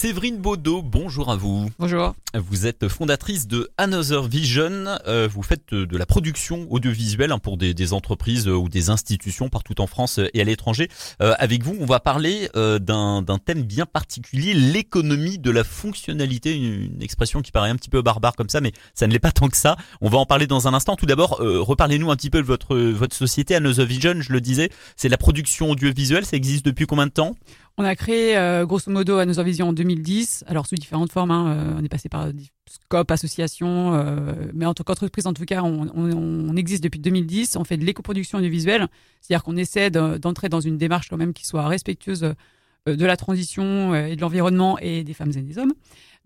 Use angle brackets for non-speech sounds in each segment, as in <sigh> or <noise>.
Séverine Baudot, bonjour à vous. Bonjour. Vous êtes fondatrice de Another Vision. Euh, vous faites de la production audiovisuelle hein, pour des, entreprises euh, ou des institutions partout en France et à l'étranger. Euh, avec vous, on va parler d'un thème bien particulier, l'économie de la fonctionnalité, une, expression qui paraît un petit peu barbare comme ça, mais ça ne l'est pas tant que ça. On va en parler dans un instant. Tout d'abord, reparlez-nous un petit peu de votre, votre société, Another Vision. Je le disais, c'est la production audiovisuelle. Ça existe depuis combien de temps? On a créé euh, grosso modo à nos Vision en 2010, alors sous différentes formes. Hein, euh, on est passé par Scope, association, euh, mais en tant qu'entreprise, en tout cas, on, existe depuis 2010. On fait de l'éco-production audiovisuelle, c'est-à-dire qu'on essaie d'entrer dans une démarche quand même qui soit respectueuse de la transition et de l'environnement et des femmes et des hommes.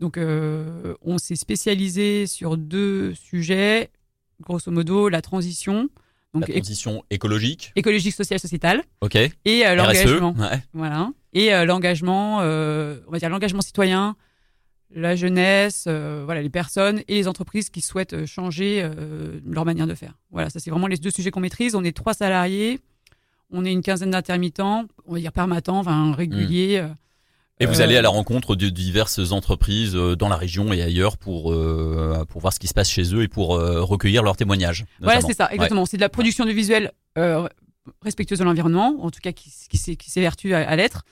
Donc, on s'est spécialisé sur deux sujets, grosso modo, la transition donc, la transition écologique. Écologique, sociale, sociétale. Ok. Et euh, l'engagement. Voilà. Et euh, l'engagement, euh, on va dire l'engagement citoyen, la jeunesse, voilà, les personnes et les entreprises qui souhaitent changer leur manière de faire. Voilà, ça c'est vraiment les deux sujets qu'on maîtrise. On est trois salariés, on est une quinzaine d'intermittents, on va dire permattents, enfin réguliers. Hmm. Et vous allez à la rencontre de diverses entreprises dans la région et ailleurs pour pour voir ce qui se passe chez eux et pour recueillir leurs témoignages. Voilà, c'est ça, exactement. C'est de la production de visuels euh, respectueuse de l'environnement, en tout cas qui, qui s'évertue à, à l'être.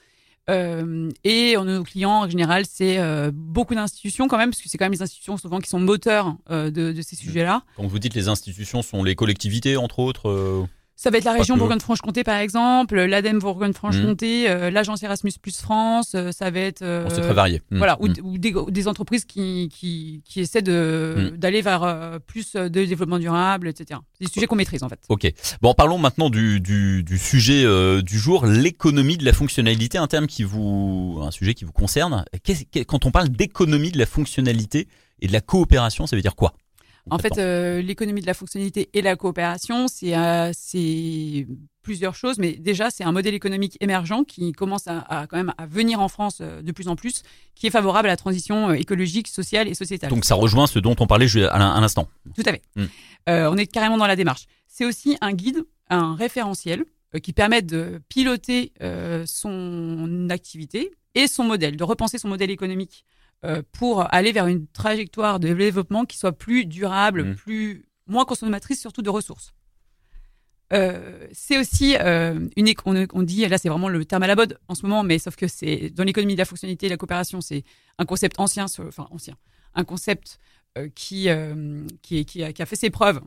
Euh, et nos clients en général, c'est beaucoup d'institutions quand même, parce que c'est quand même les institutions souvent qui sont moteurs de, de, ces sujets-là. Quand vous dites les institutions, sont les collectivités entre autres ça va être la région Bourgogne-Franche-Comté par exemple, l'ADEME Bourgogne-Franche-Comté, mmh. euh, l'agence Erasmus Plus France, euh, ça va être euh, c'est très varié. Mmh. Voilà, ou, mmh. des, des, entreprises qui, qui, qui essaient de d'aller vers plus de développement durable, etc. C'est des sujets qu'on maîtrise en fait. Ok. Bon, parlons maintenant du, du, du sujet du jour, l'économie de la fonctionnalité, un terme qui vous, un sujet qui vous concerne. Quand on parle d'économie de la fonctionnalité et de la coopération, ça veut dire quoi? En fait, euh, l'économie de la fonctionnalité et la coopération, euh, c'est plusieurs choses, mais déjà, c'est un modèle économique émergent qui commence à, quand même à venir en France euh, de plus en plus, qui est favorable à la transition écologique, sociale et sociétale. Donc ça rejoint ce dont on parlait à l'instant. Tout à fait. Hmm. on est carrément dans la démarche. C'est aussi un guide, un référentiel qui permet de piloter son activité et son modèle, de repenser son modèle économique pour aller vers une trajectoire de développement qui soit plus durable, mmh. plus moins consommatrice surtout de ressources. Euh, c'est aussi euh, une on, on, dit là c'est vraiment le terme à la mode en ce moment mais sauf que c'est dans l'économie de la fonctionnalité et de la coopération c'est un concept ancien enfin ancien un concept qui, qui, qui, a, qui, a, fait ses preuves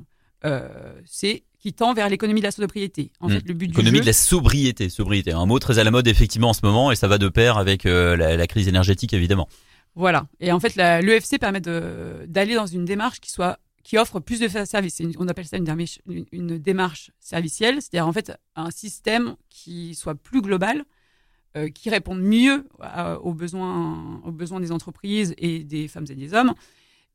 c'est qui tend vers l'économie de la sobriété. En fait, mmh. le but l'économie de la sobriété, sobriété, un mot très à la mode effectivement en ce moment et ça va de pair avec la, la, crise énergétique évidemment. Voilà. Et en fait, l'EFC permet d'aller dans une démarche qui soit qui offre plus de services. on appelle ça une démarche, servicielle, c'est-à-dire en fait un système qui soit plus global, euh, qui réponde mieux aux, besoins, aux besoins des entreprises et des femmes et des hommes,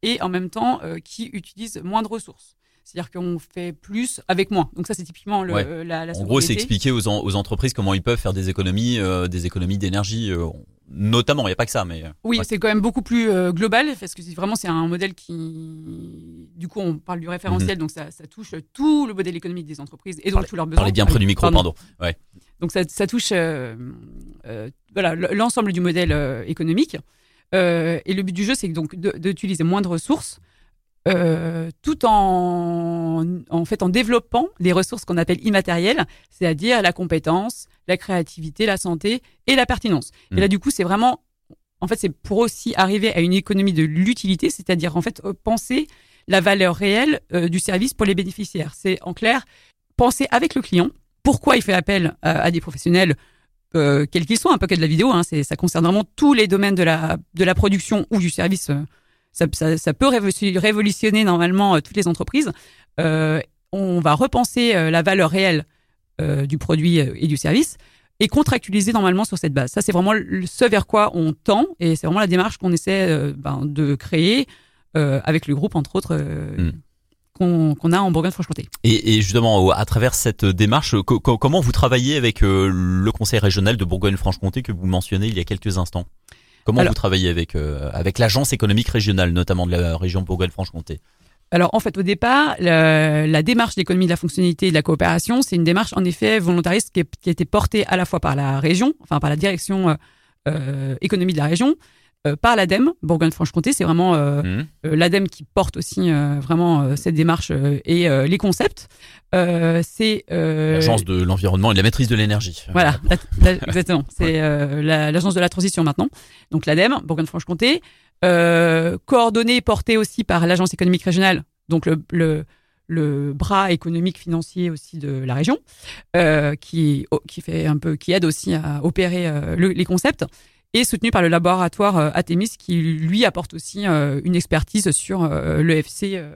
et en même temps euh, qui utilise moins de ressources. C'est-à-dire qu'on fait plus avec moins. Donc ça, c'est typiquement le, la, la, En gros, c'est expliquer aux, aux, entreprises comment ils peuvent faire des économies, euh, des économies d'énergie notamment, il n'y a pas que ça, mais. Euh, oui, c'est quand même beaucoup plus euh, global, parce que vraiment, c'est un modèle qui. Du coup, on parle du référentiel, mhm. donc ça, touche tout le modèle économique des entreprises et donc tous leurs besoins. Parlez bien près du micro, pardon. Ouais. Donc ça, touche euh, voilà, l'ensemble du modèle économique. et le but du jeu, c'est donc d'utiliser moins de ressources euh, tout en, en fait en développant les ressources qu'on appelle immatérielles, c'est-à-dire la compétence, la créativité, la santé et la pertinence. Et là, mmh. du coup, c'est vraiment, en fait, c'est pour aussi arriver à une économie de l'utilité, c'est-à-dire en fait penser la valeur réelle euh, du service pour les bénéficiaires. C'est en clair penser avec le client pourquoi il fait appel à, des professionnels. Euh, quels qu'ils soient, un peu que de la vidéo, hein, ça concerne vraiment tous les domaines de la, de la production ou du service ça, ça, peut révolutionner normalement euh, toutes les entreprises. Euh, on va repenser euh, la valeur réelle du produit et du service et contractualiser normalement sur cette base. Ça, c'est vraiment ce vers quoi on tend et c'est vraiment la démarche qu'on essaie ben, de créer avec le groupe, entre autres. Hmm. qu'on a en Bourgogne-Franche-Comté. Et, et, justement, à travers cette démarche, comment vous travaillez avec le Conseil régional de Bourgogne-Franche-Comté que vous mentionnez il y a quelques instants? Comment vous travaillez avec, euh, avec l'agence économique régionale, notamment de la région Bourgogne-Franche-Comté? Alors en fait au départ, la, démarche d'économie de la fonctionnalité et de la coopération, c'est une démarche en effet volontariste qui, a été portée à la fois par la région, enfin par la direction euh, euh, économie de la région, par l'ADEME, Bourgogne-Franche-Comté. C'est vraiment Mmh. l'ADEME qui porte aussi vraiment cette démarche et les concepts. c'est l'agence de l'environnement et de la maîtrise de l'énergie. Voilà, <laughs> la- la- exactement. C'est euh, la- l'agence de la transition maintenant. Donc l'ADEME, Bourgogne-Franche-Comté, euh, coordonnée et portée aussi par l'agence économique régionale, donc le, le, le bras économique financier aussi de la région, euh, qui, qui fait un peu, qui aide aussi à opérer euh, le- les concepts, et soutenu par le laboratoire euh, Atemis, qui lui apporte aussi euh, une expertise sur euh, l'EFC euh,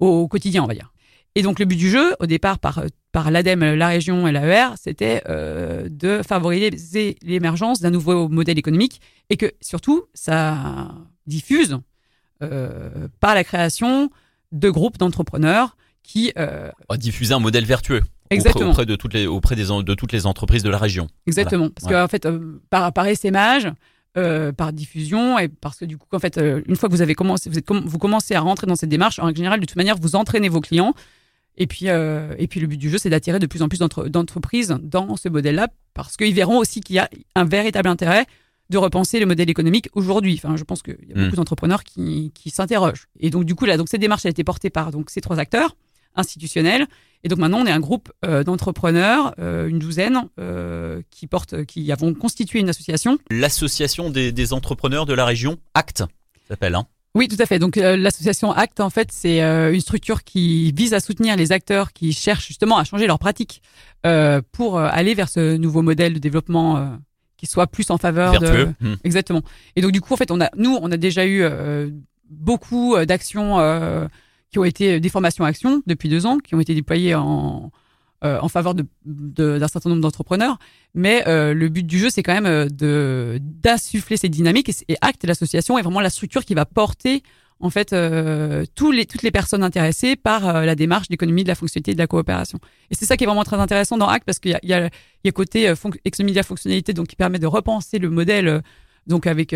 au quotidien, on va dire. Et donc le but du jeu, au départ par, par l'ADEME, la région et l'AER, c'était euh, de favoriser l'émergence d'un nouveau modèle économique et que surtout ça diffuse euh, par la création de groupes d'entrepreneurs qui euh, va diffuser un modèle vertueux auprès, exactement auprès de toutes les auprès des de toutes les entreprises de la région. Exactement. Parce qu'en fait, euh, par, par essaimage, euh, par diffusion, et parce que du coup, en fait, euh, une fois que vous avez commencé, vous, êtes com- vous commencez à rentrer dans cette démarche, en général, de toute manière, vous entraînez vos clients. Et puis, euh, et puis le but du jeu, c'est d'attirer de plus en plus d'entre- d'entreprises dans ce modèle-là, parce qu'ils verront aussi qu'il y a un véritable intérêt de repenser le modèle économique aujourd'hui. Enfin, je pense qu'il y a Mm. beaucoup d'entrepreneurs qui, qui s'interrogent. Et donc, du coup, là, donc cette démarche a été portée par donc ces trois acteurs institutionnels. Et donc maintenant, on est un groupe euh, d'entrepreneurs, euh, une douzaine, euh, qui portent, qui avons constitué une association. L'association des, des entrepreneurs de la région, ACT, s'appelle. Hein. Oui, tout à fait. Donc l'association ACT, en fait, c'est une structure qui vise à soutenir les acteurs qui cherchent justement à changer leurs pratiques pour aller vers ce nouveau modèle de développement qui soit plus en faveur de. Hmm. Exactement. Et donc du coup, en fait, on a, nous, on a déjà eu beaucoup d'actions euh, qui ont été des formations actions depuis deux ans, qui ont été déployées en euh, en faveur d'un certain nombre d'entrepreneurs. Mais euh, le but du jeu, c'est quand même euh, de d'insuffler ces dynamiques. Et, et Act, l'association, est vraiment la structure qui va porter en fait euh, tous les toutes les personnes intéressées par euh, la démarche d'économie de la fonctionnalité et de la coopération. Et c'est ça qui est vraiment très intéressant dans Act parce qu'il y a, il y a, y a côté euh, économie de fonctionnalité donc qui permet de repenser le modèle euh, donc avec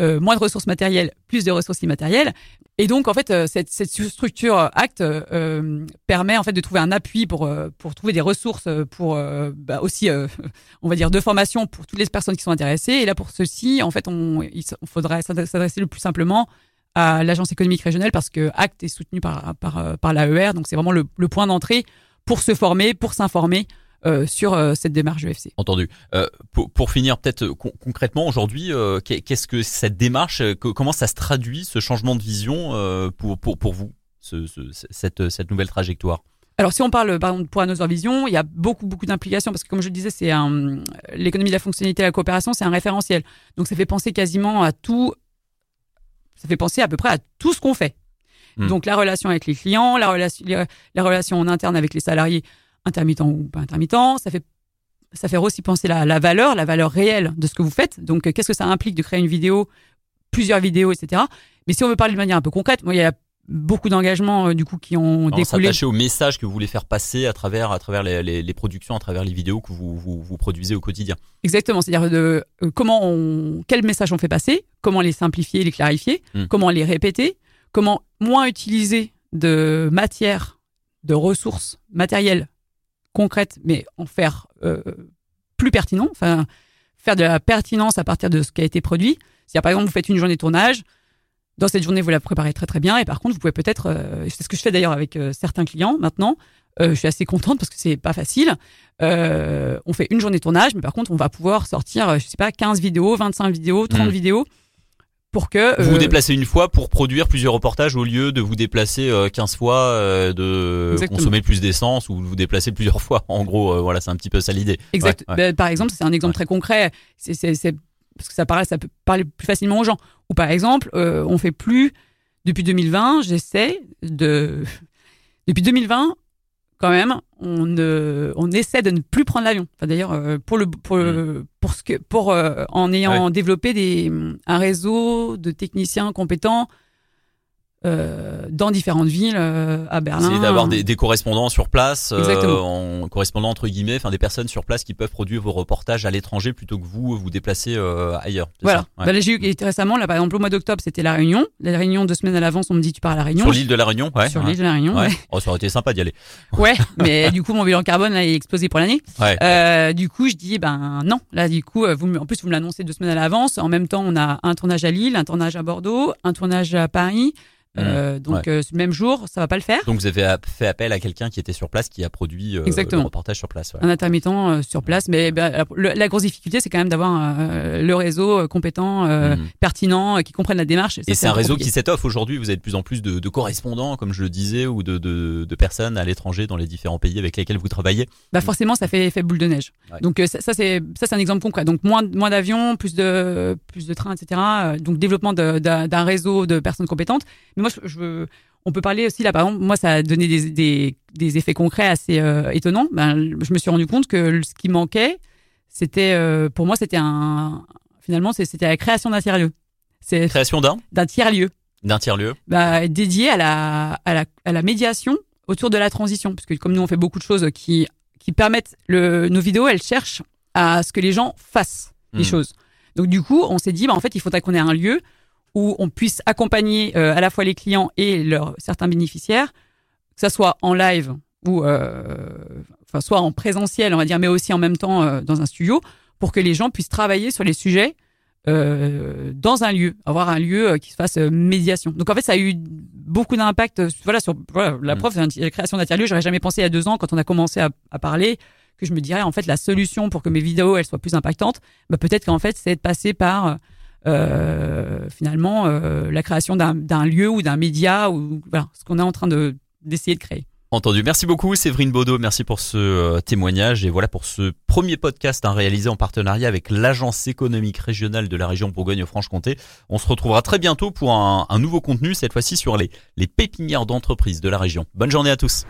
euh, euh, moins de ressources matérielles, plus de ressources immatérielles. Et donc, en fait, euh, cette, cette structure euh, Act euh, permet en fait de trouver un appui pour euh, pour trouver des ressources euh, pour euh, bah, aussi, euh, <laughs> on va dire, de formation pour toutes les personnes qui sont intéressées. Et là, pour ceci, en fait, on, il faudrait s'adresser le plus simplement à l'agence économique régionale parce que Act est soutenu par par euh, par l'AER, donc c'est vraiment le, le point d'entrée pour se former, pour s'informer euh, sur euh, cette démarche EFC. Entendu. Euh, pour, pour finir, peut-être euh, con- concrètement aujourd'hui, euh, qu'est- qu'est-ce que cette démarche, euh, que- comment ça se traduit ce changement de vision euh, pour pour pour vous, ce, ce- cette cette nouvelle trajectoire? Alors, si on parle, par exemple, pour Another Vision, il y a beaucoup, beaucoup d'implications parce que, comme je le disais, c'est un, l'économie de la fonctionnalité et la coopération, c'est un référentiel. Donc, ça fait penser quasiment à tout, ça fait penser à peu près à tout ce qu'on fait. Hmm. Donc, la relation avec les clients, la relation, la relation en interne avec les salariés, intermittents ou pas intermittents, ça fait, ça fait aussi penser la, la valeur, la valeur réelle de ce que vous faites. Donc, euh, qu'est-ce que ça implique de créer une vidéo, plusieurs vidéos, etc. Mais si on veut parler de manière un peu concrète, moi, il y a beaucoup d'engagements, euh, du coup, qui ont On découlé. s'attacher au message que vous voulez faire passer à travers à travers les, les, les productions, à travers les vidéos que vous vous, vous produisez au quotidien. Exactement, c'est-à-dire de euh, comment on, quel message on fait passer, comment les simplifier, les clarifier, Mm. comment les répéter, comment moins utiliser de matière, de ressources matérielles concrètes, mais en faire euh, plus pertinent, enfin faire de la pertinence à partir de ce qui a été produit. C'est-à-dire par exemple vous faites une journée de tournage, dans cette journée vous la préparez très très bien, et par contre vous pouvez peut-être, euh, c'est ce que je fais d'ailleurs avec euh, certains clients maintenant. Euh, je suis assez contente parce que c'est pas facile. On fait une journée de tournage, mais par contre, on va pouvoir sortir, je sais pas, 15 vidéos, 25 vidéos, 30 Mm. vidéos pour que. Vous vous euh, déplacez une fois pour produire plusieurs reportages au lieu de vous déplacer euh, 15 fois, euh, de Exactement. consommer plus d'essence ou de vous déplacer plusieurs <laughs> fois. En gros, euh, voilà, c'est un petit peu ça l'idée. Exact. Ouais, ouais. Ben, par exemple, c'est un exemple Ouais. très concret. C'est, parce que ça parle, ça peut parler plus facilement aux gens. Ou par exemple, euh, on fait plus depuis 2020. J'essaie de <laughs> depuis 2020 quand même, on ne, on essaie de ne plus prendre l'avion. Enfin, d'ailleurs, euh, pour le, pour, le- pour ce que, pour euh, en ayant développé des, un réseau de techniciens compétents euh, dans différentes villes euh, à Berlin. C'est d'avoir des, des, correspondants sur place, euh, en correspondants entre guillemets, enfin des personnes sur place qui peuvent produire vos reportages à l'étranger plutôt que vous vous déplacer euh, ailleurs. Voilà. Ouais. Bah, j'ai eu récemment, là, par exemple, au mois d'octobre, c'était la Réunion. La Réunion, deux semaines à l'avance, on me dit tu pars à la Réunion. Sur l'île de la Réunion, ouais. Sur l'île de la Réunion. Ouais. Oh, ça aurait été sympa d'y aller. Ouais, <laughs> mais du coup, mon bilan carbone là, est explosé pour l'année. Ouais. du coup, je dis ben non. Là, du coup, vous, en plus, vous me l'annoncez deux semaines à l'avance. En même temps, on a un tournage à Lille, un tournage à Bordeaux, un tournage à Paris. Euh, donc ouais. euh, même jour, ça va pas le faire. Donc vous avez fait appel à quelqu'un qui était sur place, qui a produit euh, Exactement. le reportage sur place. Ouais. Un intermittent sur place, mais bah, le, la grosse difficulté, c'est quand même d'avoir le réseau compétent, mmh. pertinent, qui comprenne la démarche. Et, c'est un réseau compliqué. qui s'étoffe aujourd'hui. Vous avez de plus en plus de, de correspondants, comme je le disais, ou de, de, de personnes à l'étranger dans les différents pays avec lesquels vous travaillez. Bah forcément, ça fait effet boule de neige. Donc ça, ça c'est ça c'est un exemple concret. Donc moins moins d'avions, plus de plus de trains, etc. Donc développement d'un réseau de personnes compétentes. Mais moi, je, je veux on peut parler aussi là, par exemple, moi, ça a donné des, des, des effets concrets assez euh, étonnants. Ben, je me suis rendu compte que ce qui manquait, c'était, euh, pour moi, c'était un, finalement, c'était la création d'un tiers lieu. C'est création d'un d'un tiers lieu. D'un tiers lieu. Bah, dédié à la, à la, à la médiation autour de la transition, parce que comme nous, on fait beaucoup de choses qui, qui permettent le, nos vidéos, elles cherchent à ce que les gens fassent mmh. les choses. Donc du coup, on s'est dit, bah, en fait, il faudrait qu'on ait un lieu où on puisse accompagner euh, à la fois les clients et leurs certains bénéficiaires, que ça soit en live ou euh, enfin soit en présentiel, on va dire, mais aussi en même temps euh, dans un studio, pour que les gens puissent travailler sur les sujets euh, dans un lieu, avoir un lieu qui se fasse médiation. Donc en fait, ça a eu beaucoup d'impact. Voilà sur voilà, la preuve, c'est la création d'un tiers lieu. J'aurais jamais pensé il y a deux ans quand on a commencé à, à parler que je me dirais en fait la solution pour que mes vidéos elles soient plus impactantes, bah, peut-être qu'en fait c'est de passer par euh, finalement euh, la création d'un lieu ou d'un média ou voilà ce qu'on est en train de d'essayer de créer. Entendu. Merci beaucoup Séverine Baudot, merci pour ce euh, témoignage et voilà pour ce premier podcast hein, réalisé en partenariat avec l'agence économique régionale de la région Bourgogne-Franche-Comté. On se retrouvera très bientôt pour un, un nouveau contenu, cette fois-ci sur les, les pépinières d'entreprises de la région. Bonne journée à tous.